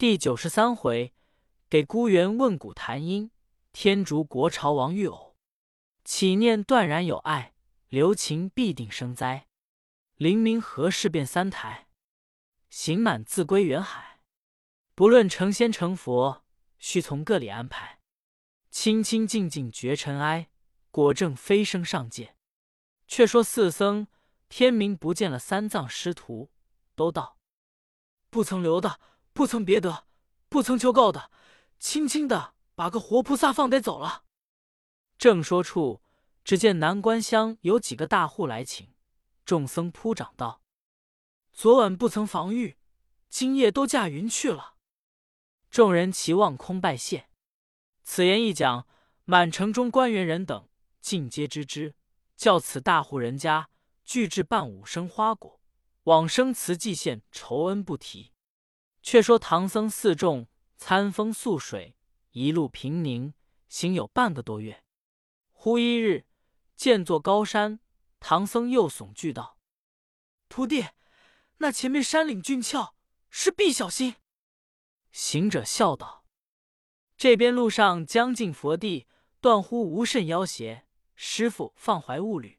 第九十三回，给孤元问古谈音，天竺国朝王玉偶。起念断然有爱，留情必定生灾。灵明何事变三台？行满自归远海。不论成仙成佛，须从各里安排。清清净净绝尘埃，果正飞升上界。却说四僧天明不见了三藏师徒，都道不曾留的，不曾别得，不曾求告的，轻轻的把个活菩萨放得走了。正说处，只见南关乡有几个大户来请，众僧扑掌道：“昨晚不曾防御，今夜都驾云去了。”众人齐望空拜谢。此言一讲，满城中官员人等尽皆知之。叫此大户人家俱置办五生花果，往生慈济县酬恩不提。却说唐僧四众餐风宿水，一路平宁，行有半个多月。忽一日，见座高山，唐僧又悚惧道：“徒弟，那前面山岭峻峭，是必小心。”行者笑道：“这边路上将近佛地，断乎无甚妖邪。”师傅放怀勿虑。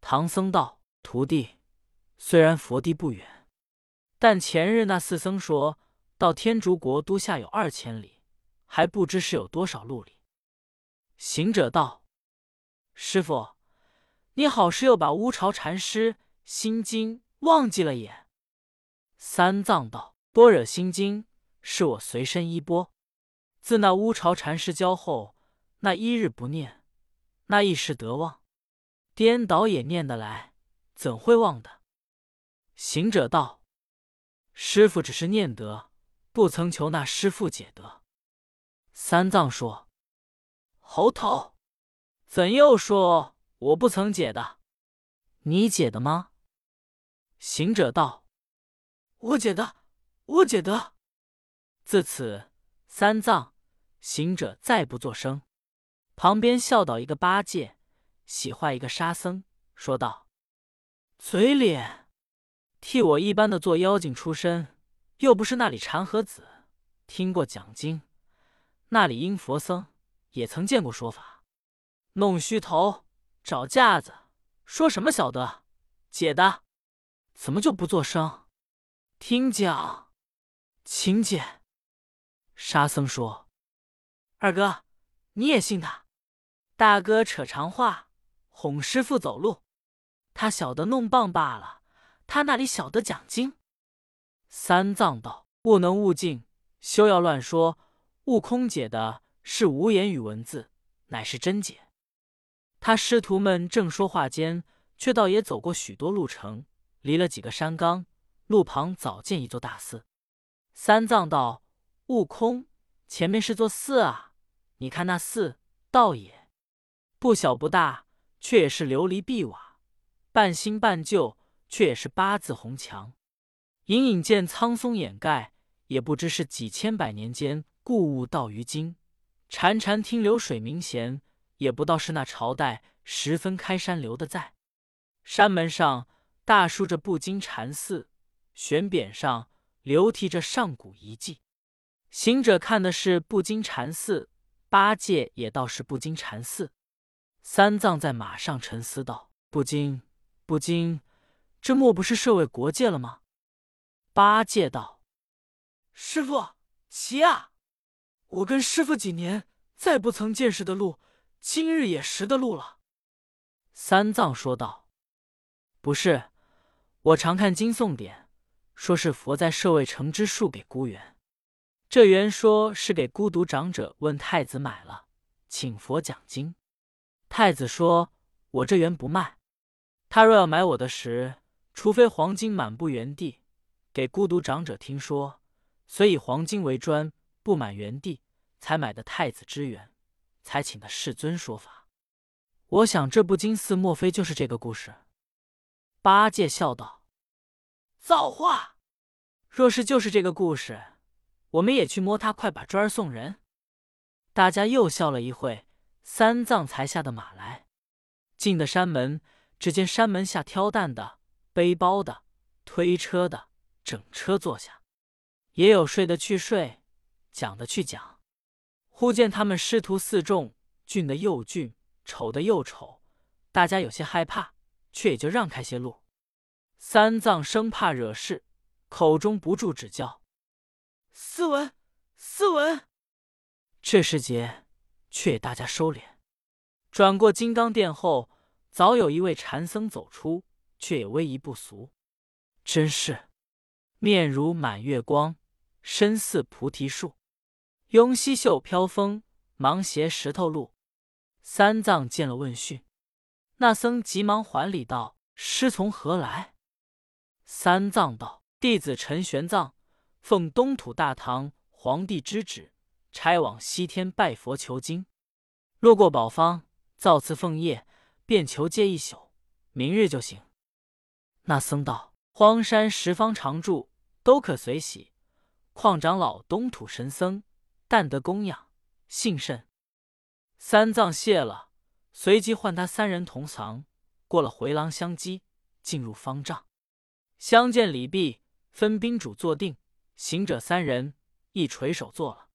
唐僧道：“徒弟，虽然佛地不远，但前日那四僧说到天竺国都下有二千里，还不知是有多少路里。”行者道：“师傅，你好是又把乌巢禅师心经忘记了也？”三藏道：“般若心经是我随身衣钵，自那乌巢禅师教后，那一日不念。”那一时得忘，颠倒也念得来，怎会忘的？行者道：“师傅只是念得，不曾求那师傅解得。”三藏说：“猴头，怎又说我不曾解的？你解的吗？”行者道：“我解的，我解的。”自此，三藏、行者再不作声。旁边笑倒一个八戒，喜坏一个沙僧，说道：“嘴脸，替我一般的做妖精出身，又不是那里禅和子，听过讲经，那里阴佛僧也曾见过说法，弄虚头，找架子，说什么晓得解的，怎么就不作声？听讲，请解。”沙僧说：“二哥，你也信他？”大哥扯长话，哄师傅走路，他晓得弄棒罢了。他那里晓得讲经？三藏道：“不能悟净，休要乱说。悟空解的是无言语文字，乃是真解。”他师徒们正说话间，却倒也走过许多路程，离了几个山冈，路旁早见一座大寺。三藏道：“悟空，前面是座寺啊！你看那寺，倒也。”不小不大，却也是琉璃碧瓦；半新半旧，却也是八字红墙。隐隐见苍松掩盖，也不知是几千百年间故物到于今。潺潺听流水鸣弦，也不道是那朝代十分开山流的在。山门上大书着“不金禅寺”，悬匾上流题着上古遗迹。行者看的是不金禅寺，八戒也倒是不金禅寺。三藏在马上沉思道：“不惊，不惊，这莫不是设为国界了吗？”八戒道：“师傅，奇啊！我跟师傅几年再不曾见识的路，今日也识的路了。”三藏说道：“不是，我常看经诵典，说是佛在设位成之树给孤园，这原说是给孤独长者问太子买了，请佛讲经。”太子说：“我这园不卖，他若要买我的时，除非黄金满布原地，给孤独长者听说，所以黄金为砖，不满原地，才买的太子之源，才请的世尊说法。我想这部金寺，莫非就是这个故事？”八戒笑道：“造化！若是就是这个故事，我们也去摸他快把砖儿送人。”大家又笑了一会。三藏才下的马来，进的山门，只见山门下挑担的、背包的、推车的，整车坐下。也有睡的去睡，讲的去讲。忽见他们师徒四众，俊的又俊，丑的又丑，大家有些害怕，却也就让开些路。三藏生怕惹事，口中不住指教：“斯文，斯文。”这时节，却也大家收敛。转过金刚殿后，早有一位禅僧走出，却也威仪不俗，真是面如满月光，身似菩提树。拥西袖飘风，忙携石头路。三藏见了，问讯。那僧急忙还礼道：“师从何来？”三藏道：“弟子陈玄奘，奉东土大唐皇帝之旨，差往西天拜佛求经。路过宝方，造次奉业，便求借一宿，明日就行。”那僧道：“荒山十方常住，都可随喜。况长老东土神僧。”但得供养，幸甚。三藏谢了，随即唤他三人同藏，过了回廊相击，进入方丈，相见礼毕，分宾主坐定，行者三人亦垂手坐了。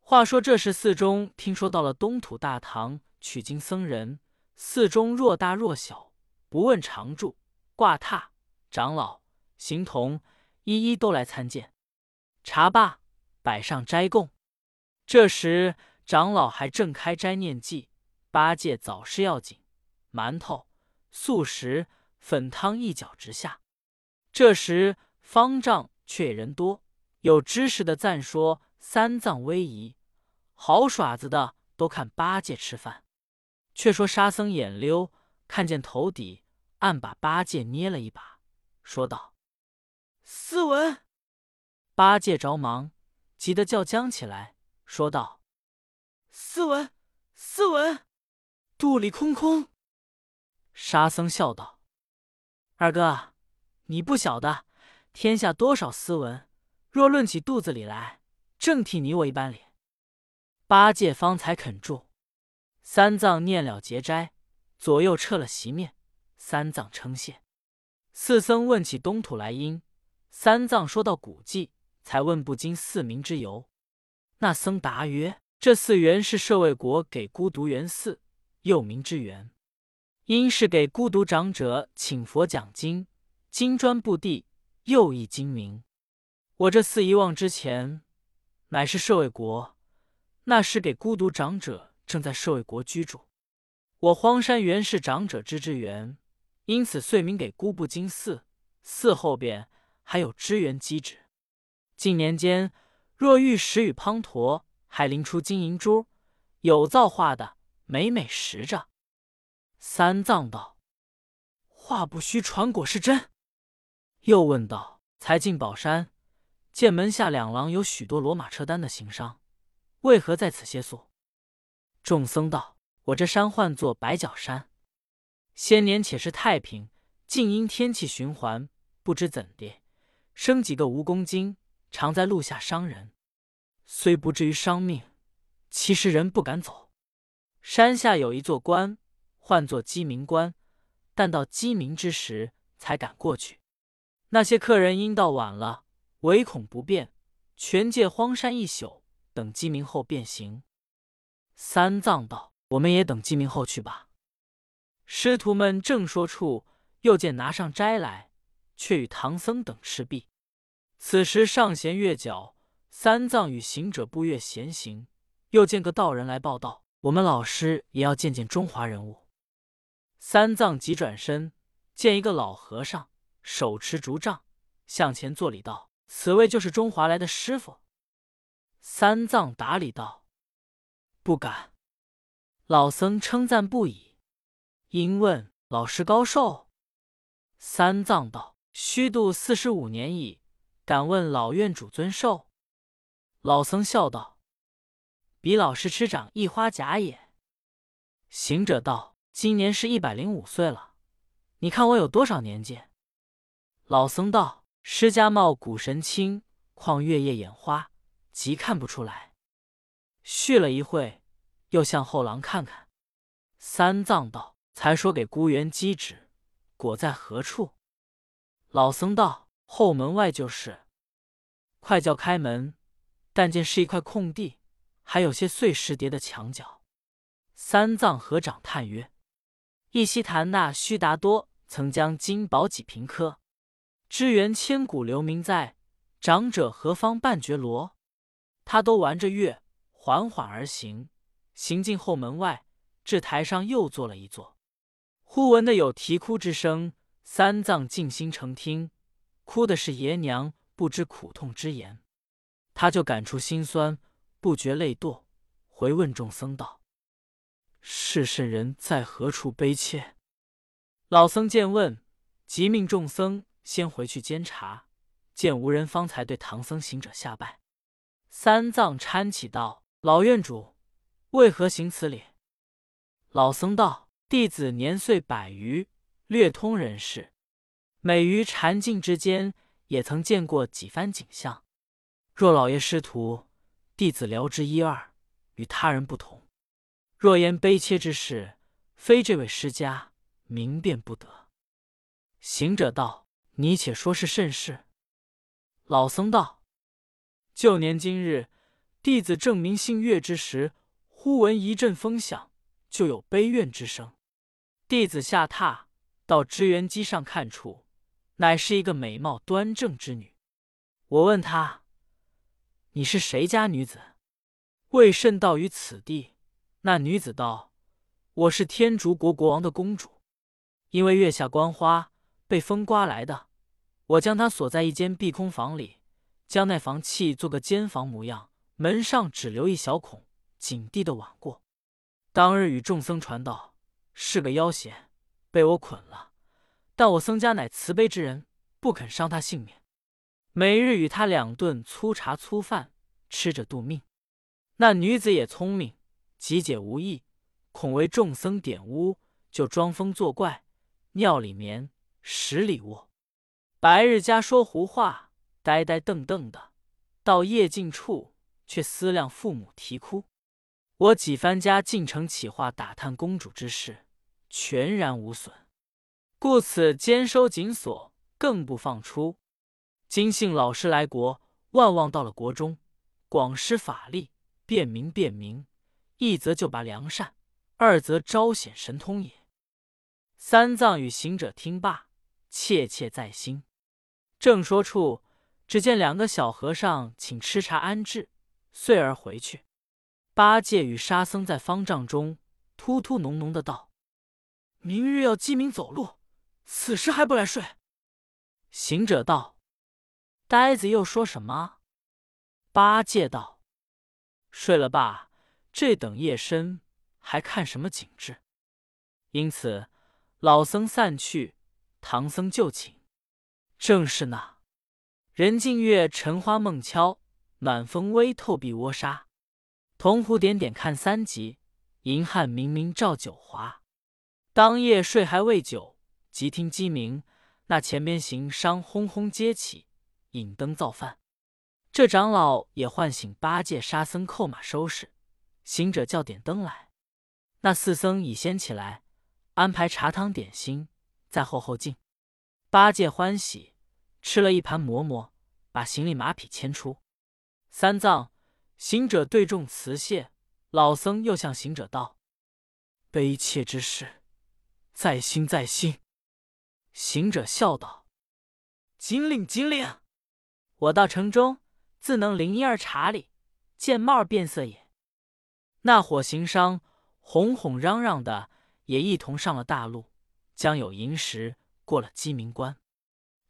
话说这时寺中听说到了东土大唐取经僧人，寺中若大若小，不问常住、挂榻、长老、行童，一一都来参见。茶罢，摆上斋供。这时，长老还正开斋念记，八戒早事要紧，馒头、素食、粉汤一脚直下。这时方丈却人多，有知识的赞说三藏威仪，好耍子的都看八戒吃饭。却说沙僧眼溜，看见头底暗把八戒捏了一把，说道：“斯文！”八戒着忙，急得叫僵起来。说道：“斯文，斯文，肚里空空。”沙僧笑道：“二哥，你不晓得天下多少斯文，若论起肚子里来，正替你我一般脸。”八戒方才肯住。三藏念了结斋，左右撤了席面。三藏称谢。四僧问起东土来因，三藏说到古迹，才问不经寺名之由。那僧答曰：“这寺原是舍卫国给孤独园寺，又名之园，因是给孤独长者请佛讲经，金砖布地，又一精明。我这寺一望之前，乃是舍卫国，那时给孤独长者正在舍卫国居住。我荒山原是长者之之园，因此遂名给孤布金寺。寺后边还有支援机制。近年间。”若遇石与滂沱，还临出金银珠，有造化的，每每拾着。三藏道：“话不虚传，果是真。”又问道：“才进宝山，见门下两廊有许多骡马车单的行商，为何在此歇宿？”众僧道：“我这山唤作白角山，先年且是太平，竟因天气循环，不知怎地生几个蜈蚣精。”常在路下伤人，虽不至于伤命，其实人不敢走。山下有一座关，唤作鸡鸣关，但到鸡鸣之时才敢过去。那些客人因到晚了，唯恐不便，全借荒山一宿，等鸡鸣后便行。三藏道：“我们也等鸡鸣后去吧。”师徒们正说处，又见拿上斋来，却与唐僧等吃毕。此时上弦月角，三藏与行者步月闲行，又见个道人来报道：“我们老师也要见见中华人物。”三藏急转身，见一个老和尚手持竹杖，向前作礼道：“此位就是中华来的师傅。”三藏答礼道：“不敢。”老僧称赞不已，因问老师高寿。三藏道：“虚度四十五年矣。”敢问老院主尊寿？老僧笑道：“比老师吃长一花甲也。”行者道：“今年是一百零五岁了，你看我有多少年纪？”老僧道：“施家貌古神清，况月夜眼花，即看不出来。”续了一会，又向后廊看看。三藏道：“才说给孤园机旨，果在何处？”老僧道。后门外就是。快叫开门！但见是一块空地，还有些碎石叠的墙角。三藏合掌叹曰：“一夕谈那须达多曾将金宝几平科，支援千古留名在。长者何方半觉罗？”他都玩着乐，缓缓而行，行进后门外，至台上又坐了一坐。忽闻得有啼哭之声，三藏静心成听，哭的是爷娘不知苦痛之言。他就感触心酸，不觉泪堕，回问众僧道：“是甚人在何处悲切？”老僧见问，即命众僧先回去监察，见无人，方才对唐僧行者下拜。三藏搀起道：“老院主，为何行此礼？”老僧道：“弟子年岁百余，略通人事，每于禅境之间，也曾见过几番景象。若老爷师徒，弟子聊之一二，与他人不同。若言悲切之事，非这位师家，明辨不得。”行者道：“你且说是甚事？”老僧道。旧年今日，弟子正明信月之时，忽闻一阵风响，就有悲怨之声。弟子下榻到支援机上看处，乃是一个美貌端正之女。我问她：“你是谁家女子？为甚到于此地？”那女子道：“我是天竺国国王的公主，因为月下观花，被风刮来的。我将她锁在一间碧空房里。”将那房契做个间房模样，门上只留一小孔，紧闭的挽过。当日与众僧传道，是个妖邪，被我捆了。但我僧家乃慈悲之人，不肯伤他性命，每日与他两顿粗茶粗饭，吃着度命。那女子也聪明，极解无益，恐为众僧点污，就装疯作怪，尿里眠，屎里卧，白日家说胡话。呆呆瞪瞪的，到夜尽处，却思量父母啼哭。我几番家进城起话打探公主之事，全然无损，故此监收紧锁，更不放出。今幸老师来国，万望到了国中，广施法力，便民便民，一则就拔良善，二则招显神通也。三藏与行者听罢，切切在心。正说处。只见两个小和尚请吃茶安置，遂而回去。八戒与沙僧在方丈中突突哝哝的道：“明日要鸡鸣走路，此时还不来睡？”行者道：“呆子又说什么？”八戒道：“睡了吧，这等夜深，还看什么景致？”因此老僧散去，唐僧就寝。正是那。人静月沉花梦悄，暖风微透碧窝纱。铜壶点点看三集，银汉明明照九华。当夜睡还未久，即听鸡鸣，那前边行商轰轰接起，引灯造饭。这长老也唤醒八戒、沙僧，扣马收拾。行者叫点灯来，那四僧已先起来，安排茶汤点心，在后后进。八戒欢喜。吃了一盘馍馍，把行李马匹牵出。三藏、行者对众辞谢。老僧又向行者道：“悲切之事，在心在心。”行者笑道：“金领金领，我到城中自能灵一二茶礼，见貌变色也。”那伙行商哄哄嚷嚷的，也一同上了大路，将有银时过了鸡鸣关。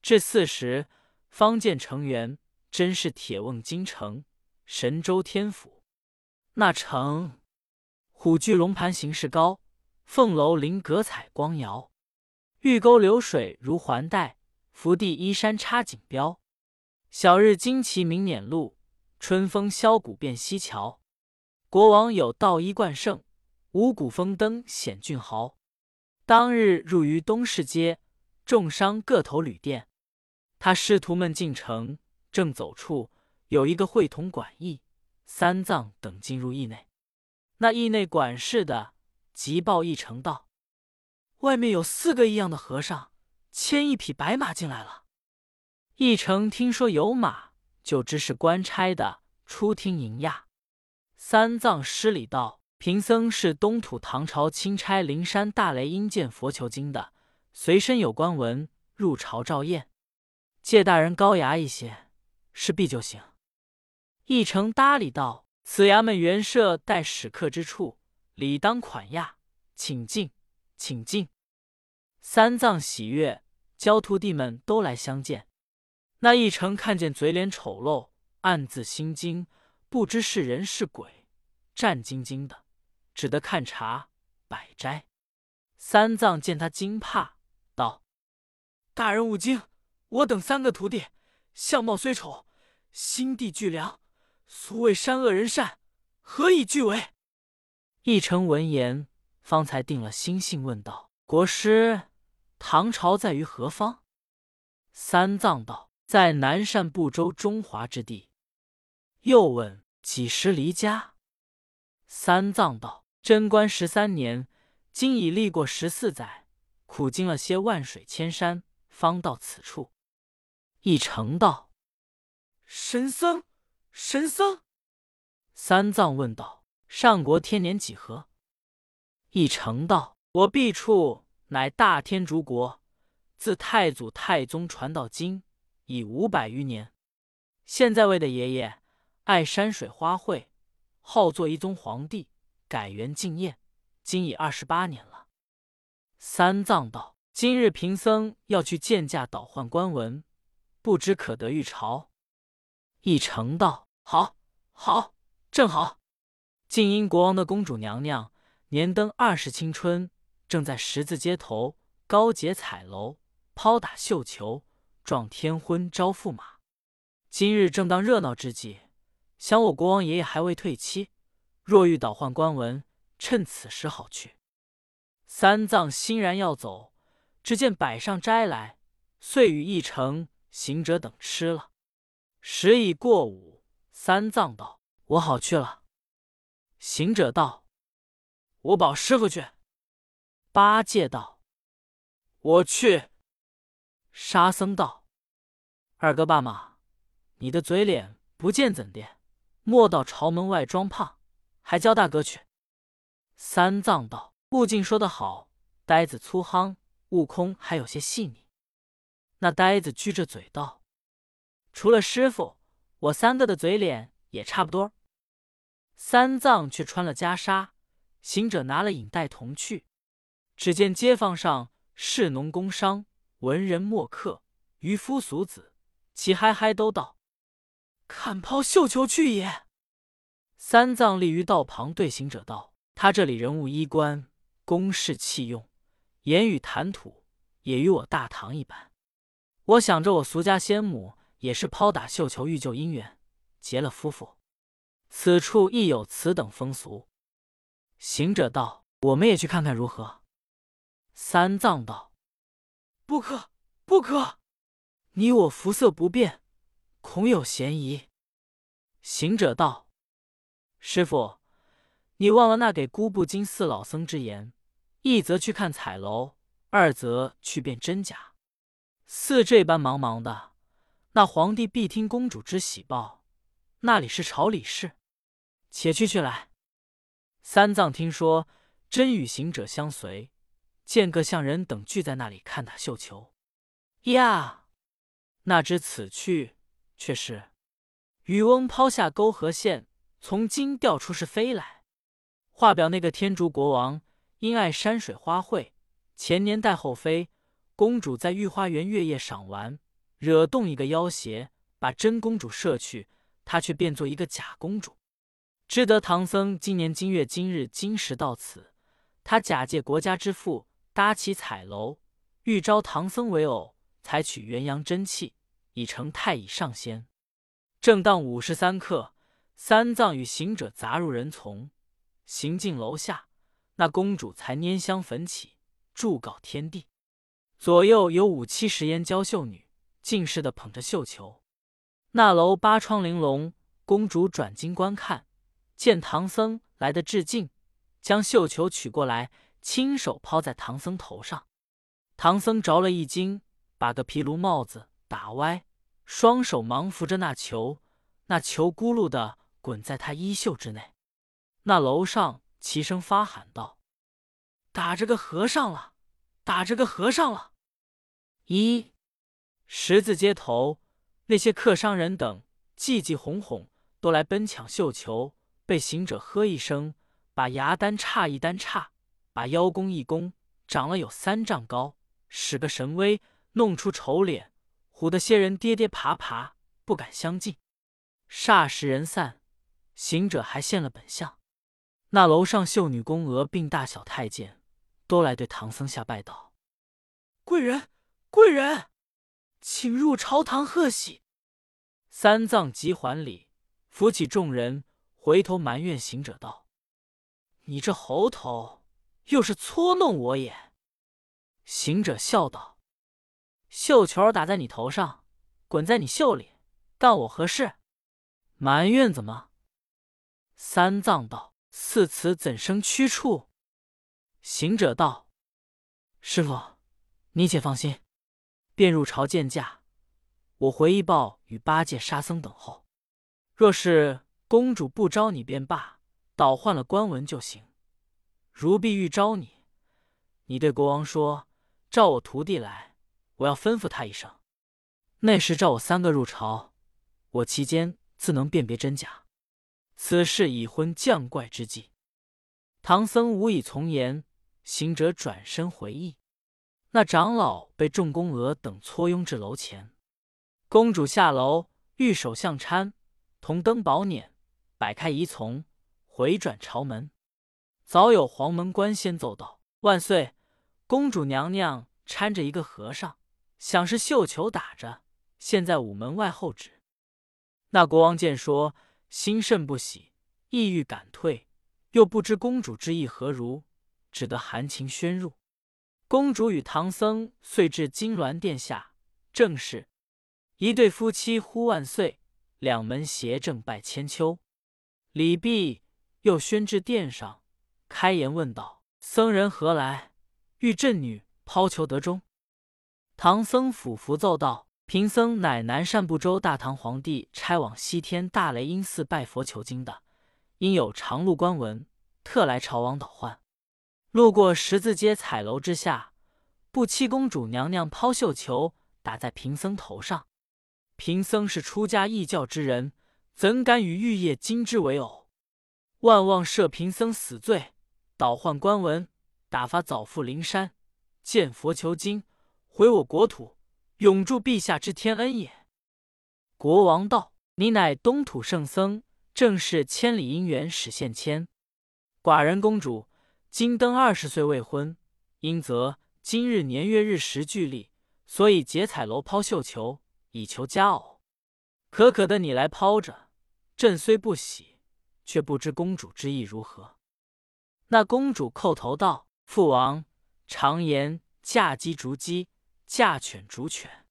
至四时，方见城垣，真是铁瓮金城，神州天府。那城虎踞龙盘，形势高；凤楼临阁，彩光摇；玉沟流水如环带，福地依山插锦标。晓日旌旗明辇路，春风箫鼓遍西桥。国王有道衣冠盛，五谷丰登显俊豪。当日入于东市街，众商各投旅店。他师徒们进城，正走处，有一个会同管驿，三藏等进入驿内。那驿内管事的急报驿丞道：“外面有四个异样的和尚，牵一匹白马进来了。”驿丞听说有马，就知是官差的，出厅迎迓。三藏施礼道：“贫僧是东土唐朝钦差灵山大雷音见佛求经的，随身有官文，入朝照验。借大人高衙一些，是必就行。”一成搭理道：“此衙门原设待使客之处，理当款亚，请进，请进。”三藏喜悦，教徒弟们都来相见。那一成看见嘴脸丑陋，暗自心惊，不知是人是鬼，战兢兢的，只得看茶摆斋。三藏见他惊怕，道：“大人勿惊，我等三个徒弟，相貌虽丑，心地俱良，俗谓善恶人善，何以俱为？”一成闻言，方才定了心性，问道：“国师。”唐朝在于何方？三藏道：“在南赡部洲中华之地。”又问：“几时离家？”三藏道：“贞观十三年，今已历过十四载，苦经了些万水千山，方到此处。”一成道：“神僧，神僧。”三藏问道：“上国天年几何？”一成道：“我毕处。”乃大天竺国，自太祖太宗传到今已五百余年。现在位的爷爷爱山水花卉，好做一宗皇帝，改元敬业，今已二十八年了。三藏道：“今日贫僧要去见驾倒换官文，不知可得御朝？”一成道：“好，好，正好。静音国王的公主娘娘年登二十青春。”正在十字街头高洁彩楼抛打绣球，撞天婚招驸马。今日正当热闹之际，想我国王爷爷还未退妻，若欲倒换官文，趁此时好去。三藏欣然要走，只见摆上斋来，遂与一成行者等吃了。时已过午，三藏道：“我好去了。”行者道：“我保师傅去。”八戒道：“我去。”沙僧道：“二哥爸妈，你的嘴脸不见怎的？莫到朝门外装胖，还教大哥去。”三藏道：“悟净说得好，呆子粗夯，悟空还有些细腻。”那呆子撅着嘴道：“除了师傅，我三个的嘴脸也差不多。”三藏却穿了袈裟，行者拿了引带同去。只见街坊上士农工商、文人墨客、渔夫俗子，齐嗨嗨都到，看抛绣球去也。三藏立于道旁，对行者道：“他这里人物衣冠、宫室器用、言语谈吐，也与我大唐一般。我想着我俗家先母也是抛打绣球，欲救姻缘，结了夫妇。此处亦有此等风俗。”行者道：“我们也去看看如何？”三藏道：“不可，不可！你我肤色不变，恐有嫌疑。”行者道：“师傅，你忘了那给姑布金四老僧之言：一则去看彩楼，二则去辨真假。似这般茫茫的，那皇帝必听公主之喜报，那里是朝里事？且去去来。”三藏听说，真与行者相随。见各相人等聚在那里看他绣球，呀！那知此去却是渔翁抛下钩和线，从金钓出是飞来。话表那个天竺国王因爱山水花卉，前年带后妃公主在御花园月夜赏玩，惹动一个妖邪，把真公主摄去，他却变做一个假公主。知得唐僧今年今月今日今时到此，他假借国家之富。搭起彩楼，欲招唐僧为偶，采取元阳真气，以成太乙上仙。正当午时三刻，三藏与行者杂入人丛，行进楼下，那公主才拈香焚起，祝告天地。左右有五七十烟娇秀女，尽是的捧着绣球。那楼八窗玲珑，公主转经观看，见唐僧来的致敬，将绣球取过来。亲手抛在唐僧头上，唐僧着了一惊，把个皮卢帽子打歪，双手忙扶着那球，那球咕噜的滚在他衣袖之内。那楼上齐声发喊道：“打着个和尚了，打着个和尚了！”一十字街头那些客商人等，济济哄哄，都来奔抢绣球，被行者喝一声，把牙单叉一单叉，把腰弓一弓，长了有三丈高，使个神威，弄出丑脸。唬得些人跌跌爬爬，不敢相近。霎时人散，行者还现了本相。那楼上秀女宫娥并大小太监，都来对唐僧下拜道：“贵人，贵人，请入朝堂贺喜。”三藏急还礼，扶起众人，回头埋怨行者道：“你这猴头，又是搓弄我也！”行者笑道。绣球打在你头上，滚在你袖里，干我何事？埋怨怎么？三藏道：“似此怎生屈处？”行者道：“师傅，你且放心，便入朝见驾。我回一报与八戒、沙僧等候。若是公主不招你便罢，倒换了官文就行。如必欲招你，你对国王说，召我徒弟来。”我要吩咐他一声，那时召我三个入朝，我其间自能辨别真假。此事已婚降怪之计。唐僧无以从言，行者转身回忆。那长老被众宫娥等簇拥至楼前，公主下楼，玉手相搀，同登宝辇，摆开仪从，回转朝门。早有黄门官先奏道：“万岁，公主娘娘搀着一个和尚。”想是绣球打着，现在午门外候旨。那国王见说，心甚不喜，意欲赶退，又不知公主之意何如，只得含情宣入。公主与唐僧遂至金銮殿下，正是一对夫妻呼万岁，两门协正拜千秋。礼毕，又宣至殿上，开言问道：“僧人何来？欲朕女抛球得中。”唐僧俯伏奏道：“贫僧乃南赡部洲大唐皇帝差往西天大雷音寺拜佛求经的，因有长路官文，特来朝王导唤。路过十字街彩楼之下，不期公主娘娘抛绣球打在贫僧头上。贫僧是出家义教之人，怎敢与玉叶金枝为偶？万望赦贫僧死罪，倒换官文，打发早赴灵山见佛求经。”回我国土，永驻陛下之天恩也。国王道：“你乃东土圣僧，正是千里姻缘始现牵。寡人公主今登二十岁未婚，因则今日年月日时俱立，所以结彩楼抛绣球，以求佳偶。可可的你来抛着，朕虽不喜，却不知公主之意如何。”那公主叩头道：“父王常言，嫁鸡逐鸡。”嫁犬逐犬，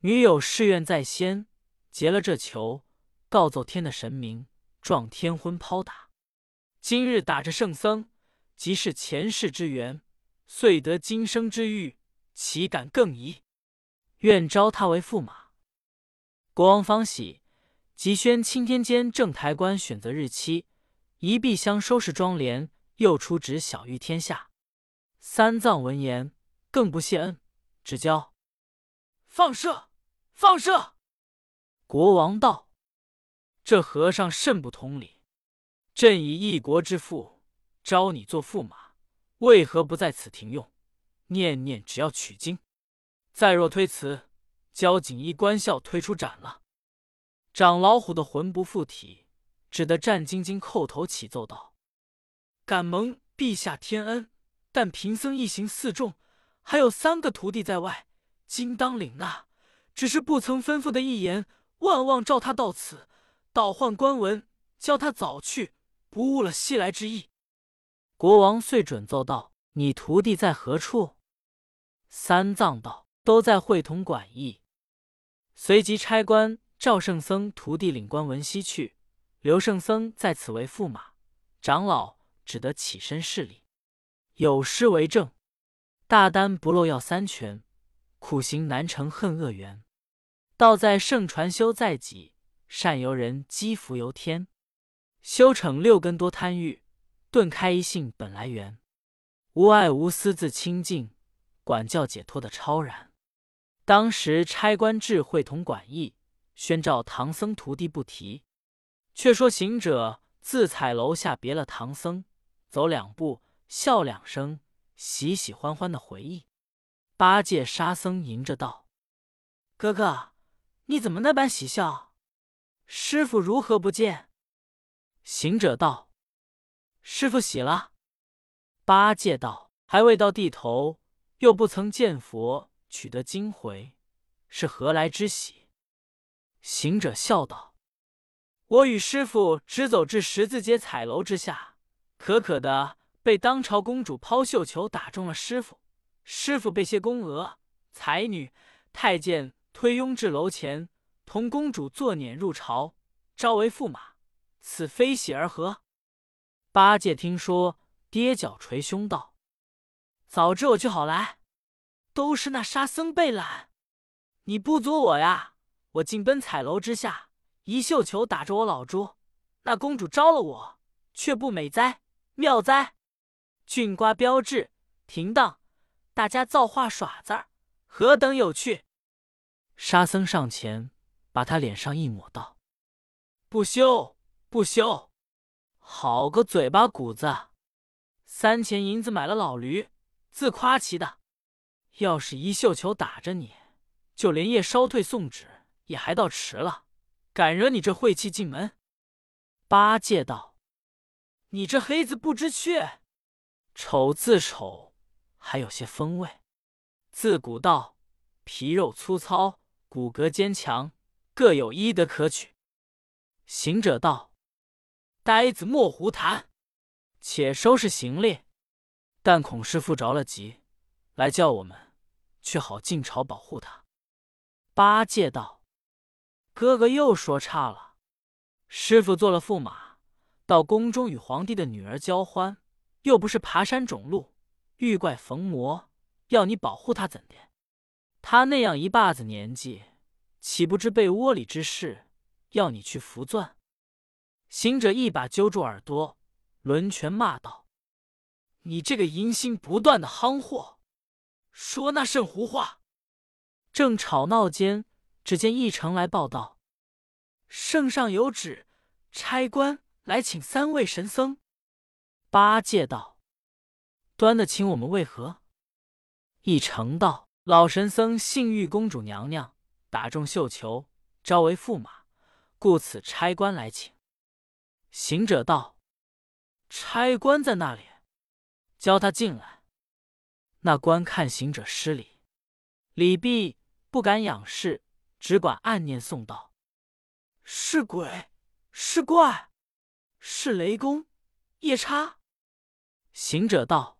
女有誓愿在先，结了这球，告奏天的神明，撞天婚抛打。今日打着圣僧，即是前世之缘，遂得今生之遇，岂敢更疑？愿招他为驸马。国王方喜，即宣钦天监正台官选择日期，一壁香收拾庄帘，又出旨晓谕天下。三藏闻言，更不谢恩。只教放射，放射。国王道：“这和尚甚不通理。朕以一国之父招你做驸马，为何不在此停用？念念只要取经。再若推辞，交锦衣官校推出斩了。”长老虎的魂不附体，只得战兢兢叩头起奏道：“敢蒙陛下天恩，但贫僧一行四众。”还有三个徒弟在外，今当领纳。只是不曾吩咐的一言，万望召他到此，倒换官文，教他早去，不误了西来之意。国王遂准奏道：“你徒弟在何处？”三藏道：“都在会同馆驿。”随即差官赵圣僧徒弟领官文西去，刘圣僧在此为驸马，长老只得起身施礼，有诗为证。大丹不漏要三全，苦行难成恨恶缘。道在圣传修在己，善由人积福由天。修成六根多贪欲，顿开一性本来源。无爱无私自清净，管教解脱的超然。当时差官智慧同管义，宣召唐僧徒弟不提。却说行者自彩楼下别了唐僧，走两步，笑两声，喜喜欢欢的回忆。八戒、沙僧迎着道：“哥哥，你怎么那般喜笑？师傅如何不见？”行者道：“师傅喜了。”八戒道：“还未到地头，又不曾见佛，取得经回，是何来之喜？”行者笑道：“我与师傅只走至十字街彩楼之下，可可的被当朝公主抛绣球打中了师傅，师傅被些宫娥、才女、太监推拥至楼前，同公主坐辇入朝，招为驸马。”此非喜而何？八戒听说，跌脚捶胸道：“早知我就好来，都是那沙僧被懒，你不阻我呀！我进奔彩楼之下，一绣球打着我老猪，那公主招了我，却不美哉？妙哉！俊瓜标志，停当，大家造化耍子儿，何等有趣！”沙僧上前，把他脸上一抹，道：“不羞。”不休，好个嘴巴骨子！三钱银子买了老驴，自夸其的。要是一绣球打着你，就连夜烧退送纸也还到迟了。敢惹你这晦气进门？八戒道：“你这黑子不知趣，丑自丑，还有些风味。自古道，皮肉粗糙，骨骼坚强，各有医德可取。”行者道。呆子莫胡谈，且收拾行李。但孔师傅着了急，来叫我们，却好进朝保护他。八戒道：“哥哥又说差了。师傅做了驸马，到宫中与皇帝的女儿交欢，又不是爬山种鹿，遇怪逢魔，要你保护他怎的？他那样一把子年纪，岂不知被窝里之事，要你去扶钻？”行者一把揪住耳朵，抡拳骂道：“你这个淫心不断的夯货，说那甚胡话！”正吵闹间，只见一城来报道：“圣上有旨，差官来请三位神僧。”八戒道：“端的请我们为何？”一城道：“老神僧幸遇公主娘娘，打中绣球，招为驸马，故此差官来请。”行者道：“差官在那里？叫他进来。”那官看行者失礼，礼毕不敢仰视，只管暗念诵道：“是鬼是怪是雷公夜叉。”行者道：“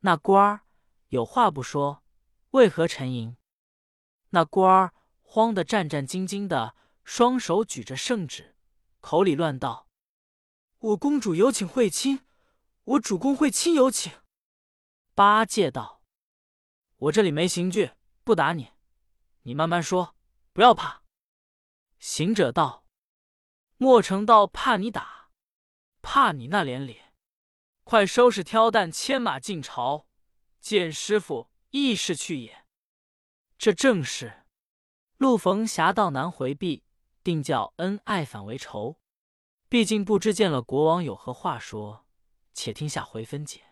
那官儿有话不说，为何沉吟？”那官儿慌得战战兢兢的，双手举着圣旨，口里乱道。我公主有请会亲，我主公会亲有请。八戒道：“我这里没刑具，不打你，你慢慢说，不要怕。”行者道：“莫成道怕你打，怕你那脸脸。快收拾挑担，牵马进朝，见师傅议事去也。这正是路逢侠盗难回避，定叫恩爱反为仇。”毕竟不知见了国王有何话说，且听下回分解。